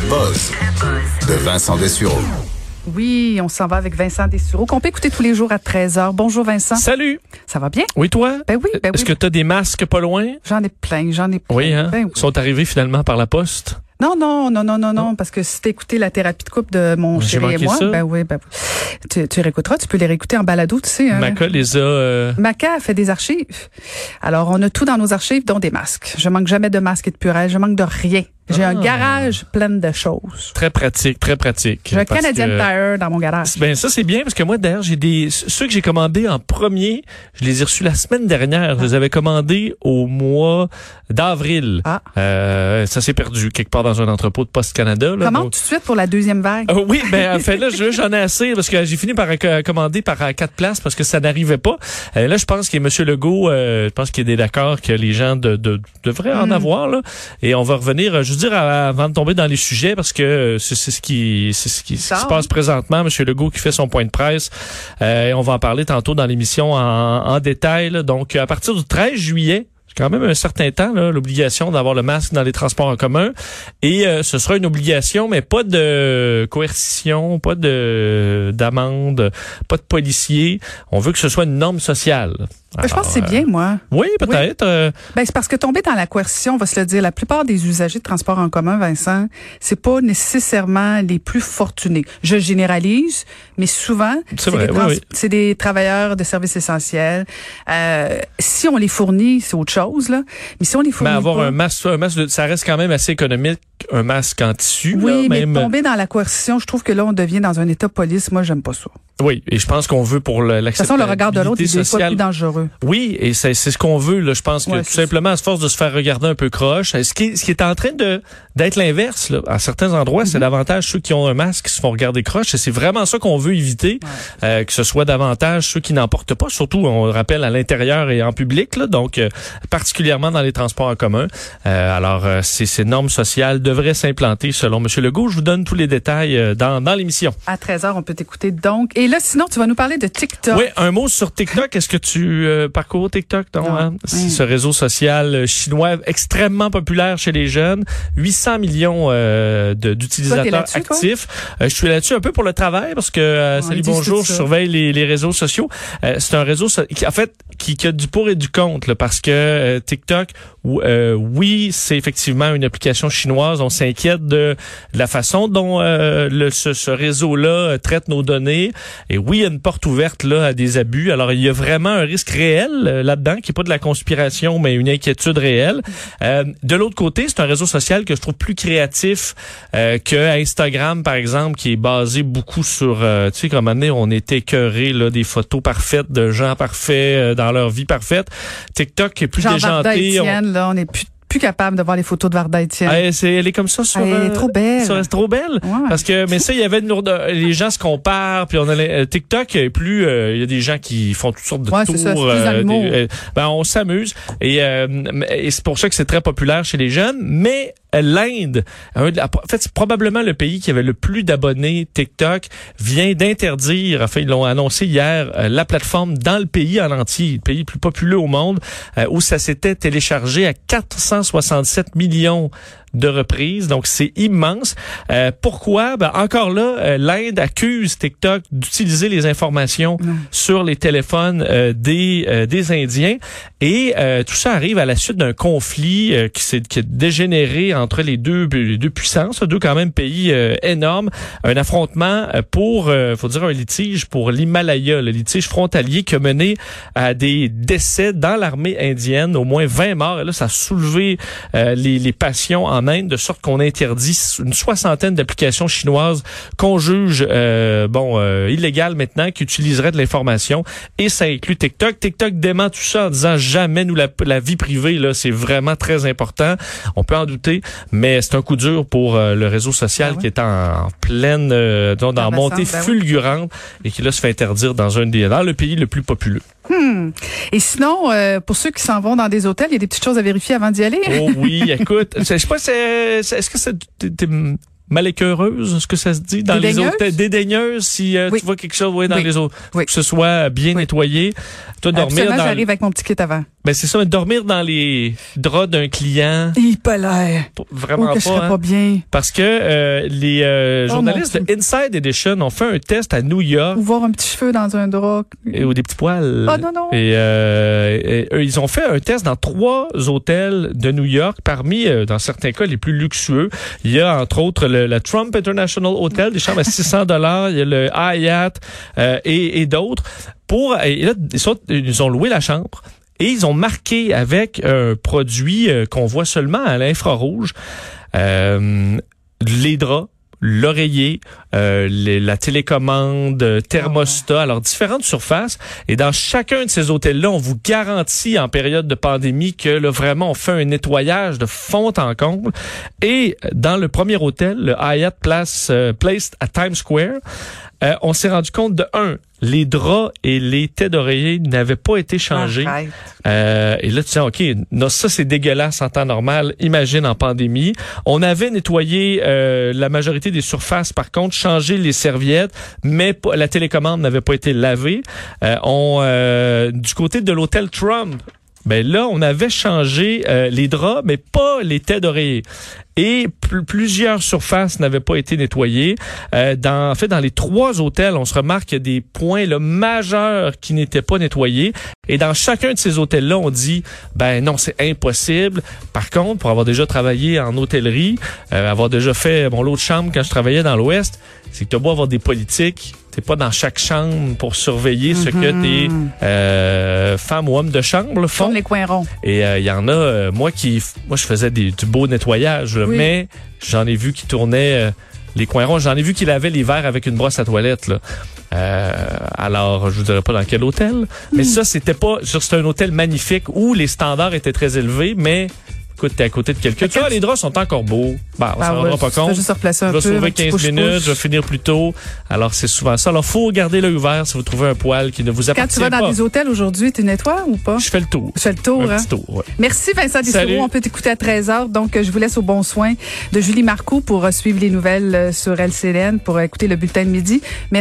Le buzz de Vincent Dessureau. Oui, on s'en va avec Vincent Dessureau, qu'on peut écouter tous les jours à 13h. Bonjour Vincent. Salut. Ça va bien? Oui, toi? Ben oui, ben Est-ce oui. que tu as des masques pas loin? J'en ai plein, j'en ai plein. Oui, hein? Ben oui. Ils sont arrivés finalement par la poste? Non, non, non, non, non, non, parce que si t'as écouté la thérapie de couple de mon chéri et moi, ça. ben oui, ben oui. Tu, tu réécouteras, tu peux les réécouter en balado, tu sais. hein. Maca les a... euh, Maca a fait des archives. Alors, on a tout dans nos archives, dont des masques. Je manque jamais de masques et de purée. Je manque de rien. J'ai un Ah. garage plein de choses. très pratique, très pratique. J'ai un Canadian que- Tire dans mon garage. Ben ça c'est bien parce que moi d'ailleurs j'ai des ceux que j'ai commandés en premier, je les ai reçus la semaine dernière. Je les avais commandés au mois d'avril. Ah. Euh, ça s'est perdu quelque part dans un entrepôt de Poste Canada. Là, Comment donc- tout de suite pour la deuxième vague? Ah oui, ben en fait là, je- j'en ai assez parce que j'ai fini par commander par euh, quatre places parce que ça n'arrivait pas. Euh, là, je pense que M. Legault, euh, je pense qu'il est d'accord que les gens de, de- devraient en Mm. avoir là. Et on va revenir, euh, veux dire, avant de tomber dans les sujets parce que euh, c'est ce qui, c'est ce qui, ce qui se passe présentement. M. Legault qui fait son point de presse. Euh, et on va en parler tantôt dans l'émission en, en détail. là. Donc, à partir du 13 juillet. C'est quand même un certain temps, l'obligation d'avoir le masque dans les transports en commun. Et euh, ce sera une obligation, mais pas de coercition, pas de d'amende, pas de policier. On veut que ce soit une norme sociale. Ben, je pense que c'est Alors, bien, moi. euh, oui, peut-être. euh, Ben, c'est parce que tomber dans la coercition, on va se le dire, la plupart des usagers de transport en commun, Vincent, c'est pas nécessairement les plus fortunés. Je généralise, mais souvent, C'est des, oui, oui. des travailleurs de services essentiels. Euh, si on les fournit, c'est autre chose, là. Mais si on les mais fournit avoir pas, un masque, un masque, de- ça reste quand même assez économique, un masque en tissu. oui, là, mais même. tomber dans la coercition, je trouve que là, on devient dans un état police. Moi, j'aime pas ça. Oui, et je pense qu'on veut pour le- De toute façon, le regard de l'autre est des fois sociale. plus dangereux. Oui, et c'est ce qu'on veut. Là. Je pense que Ouais, tout simplement, à force de se faire regarder un peu croche, ce qui est, ce qui est en train de d'être l'inverse. là. À certains endroits, c'est davantage ceux qui ont un masque qui se font regarder croche. Et c'est vraiment ça qu'on veut éviter, euh, que ce soit davantage ceux qui n'en portent pas. Surtout, on le rappelle, à l'intérieur et en public. Là, donc, euh, particulièrement dans les transports en commun. Euh, alors, euh, ces, ces normes sociales devraient s'implanter selon M. Legault. Je vous donne tous les détails euh, dans, dans l'émission. À 13h, on peut t'écouter donc. Et là, sinon, tu vas nous parler de TikTok. Oui, un mot sur TikTok. Est-ce que tu euh, parcours TikTok? Non, Non. hein? C'est Mm. ce réseau social euh, chinois extrêmement populaire chez les jeunes. 800 millions euh, d'utilisateurs actifs. Euh, je suis là-dessus un peu pour le travail parce que, euh, salut, bonjour, je surveille les, les réseaux sociaux. Euh, c'est un réseau, qui, en fait, qui, qui a du pour et du contre là, parce que euh, TikTok, ou- euh, oui, c'est effectivement une application chinoise. On s'inquiète de, de la façon dont euh, le, ce, ce réseau-là euh, traite nos données. Et oui, il y a une porte ouverte là à des abus. Alors, il y a vraiment un risque réel euh, là-dedans, qui est pas de la conspiration, mais une inquiétude réelle. Euh, de l'autre côté, c'est un réseau social que je trouve plus créatif euh, que Instagram, par exemple, qui est basé beaucoup sur, euh, tu sais, comme année, on était écœuré là des photos parfaites de gens parfaits euh, dans leur vie parfaite. TikTok est plus Jean déjanté. On- là, on n'est plus, plus capable de voir les photos de Varda Étienne. Ah, c'est- elle est comme ça sur. Elle est euh, trop belle. sur- c'est trop belle. Ouais. Parce que, mais ça, il y avait une lourde, les gens se comparent, puis on a les- euh, TikTok est plus, euh, il y a des gens qui font toutes sortes de Ouais, tours. ça, euh, des- ben, on s'amuse et, euh, et c'est pour ça que c'est très populaire chez les jeunes. Mais l'Inde, en fait, c'est probablement le pays qui avait le plus d'abonnés TikTok, vient d'interdire, enfin, ils l'ont annoncé hier, euh, la plateforme dans le pays en entier, le pays le plus populeux au monde, euh, où ça s'était téléchargé à 467 millions de reprises. Donc, c'est immense. Euh, pourquoi? Ben, encore là, euh, l'Inde accuse TikTok d'utiliser les informations sur les téléphones euh, des, euh, des Indiens. Et euh, tout ça arrive à la suite d'un conflit euh, qui s'est qui a dégénéré entre les deux, les deux puissances, deux quand même pays euh, énormes. Un affrontement pour, euh, faut dire un litige pour l'Himalaya, le litige frontalier qui a mené à des décès dans l'armée indienne, au moins 20 morts. Et là, ça a soulevé euh, les, les passions en Inde, de sorte qu'on interdit une soixantaine d'applications chinoises qu'on juge euh, bon euh, illégales maintenant, qui utiliseraient de l'information. Et ça inclut TikTok. TikTok dément tout ça en disant jamais nous la, la vie privée là, c'est vraiment très important. On peut en douter, mais c'est un coup dur pour euh, le réseau social Ah ouais? qui est en, en pleine euh, dans montée ben fulgurante et qui là se fait interdire dans un des dans le pays le plus populeux. Hmm. Et sinon, euh, pour ceux qui s'en vont dans des hôtels, il y a des petites choses à vérifier avant d'y aller. Oh oui, écoute, je sais pas, est-ce que c'est, maléqueureuse, est-ce que ça se dit dans les Dédaigneuse? hôtels? Dédaigneuse si euh, Oui. tu vois quelque chose oui, dans Oui. les autres Oui. que ce soit bien nettoyé. Toi dormir Absolument, dans j'arrive avec mon petit kit avant. ben c'est ça mais dormir dans les draps d'un client Oh, vraiment je pas, serais hein? pas bien. parce que euh, les euh, Oh, journalistes de Inside Edition ont fait un test à New York Ou voir un petit cheveu dans un drap. et, ou des petits poils. Oh non, non. Et, euh, et, eux, ils ont fait un test dans trois hôtels de New York, parmi, euh, dans certains cas, les plus luxueux. Il y a, entre autres, le, le Trump International Hotel, des chambres à 600 dollars. Il y a le Hyatt euh, et, et d'autres. Pour, et là, ils, ils ont loué la chambre. Et ils ont marqué avec un produit euh, qu'on voit seulement à l'infrarouge euh, les draps, l'oreiller, euh, les- la télécommande, euh, thermostat, alors différentes surfaces. Et dans chacun de ces hôtels-là, on vous garantit en période de pandémie que là, vraiment on fait un nettoyage de fond en comble. Et dans le premier hôtel, le Hyatt Place, euh, Place à Times Square, euh, on s'est rendu compte de un, les draps et les têtes d'oreiller n'avaient pas été changés. Euh, et là, tu dis, OK, non, ça, c'est dégueulasse en temps normal. Imagine en pandémie. On avait nettoyé euh, la majorité des surfaces, par contre, changé les serviettes, mais la télécommande n'avait pas été lavée. Euh, on, euh, du côté de l'hôtel Trump, ben là, on avait changé euh, les draps, mais pas les têtes d'oreiller. Et pl- plusieurs surfaces n'avaient pas été nettoyées. Euh, dans, en fait, dans les trois hôtels, on se remarque qu'il y a des points là, majeurs qui n'étaient pas nettoyés. Et dans chacun de ces hôtels-là, on dit, ben non, c'est impossible. Par contre, pour avoir déjà travaillé en hôtellerie, euh, avoir déjà fait mon lot de chambre quand je travaillais dans l'Ouest, c'est que tu beau avoir des politiques, t'es pas dans chaque chambre pour surveiller ce que tes euh, femmes ou hommes de chambre là, font. Tourne les coins ronds. Et il y en a, euh, moi qui, moi je faisais des, du beau nettoyage, là, Oui. mais j'en ai vu qui tournaient euh, les coins ronds. J'en ai vu qui lavaient les verres avec une brosse à toilette. Là. Euh, alors, je vous dirais pas dans quel hôtel, mais ça c'était pas, c'était un hôtel magnifique où les standards étaient très élevés, mais écoute, t'es à côté de quelqu'un. Tu vois, les draps sont encore beaux. Bah, on s'en rendra pas compte. juste replacer un Je vais sauver un petit 15 push-push. minutes, je vais finir plus tôt. Alors, c'est souvent ça. Alors, faut garder l'œil ouvert si vous trouvez un poil qui ne vous Quand appartient tu vas dans pas. des hôtels aujourd'hui, tu nettoies ou pas? Je fais le tour. Je fais le tour, Un hein? petit tour, ouais. Merci Vincent Salut. Dessureau. On peut t'écouter à 13h. Donc, je vous laisse au bon soin de Julie Marcoux pour euh, suivre les nouvelles euh, sur LCN, pour euh, écouter le bulletin de midi. Merci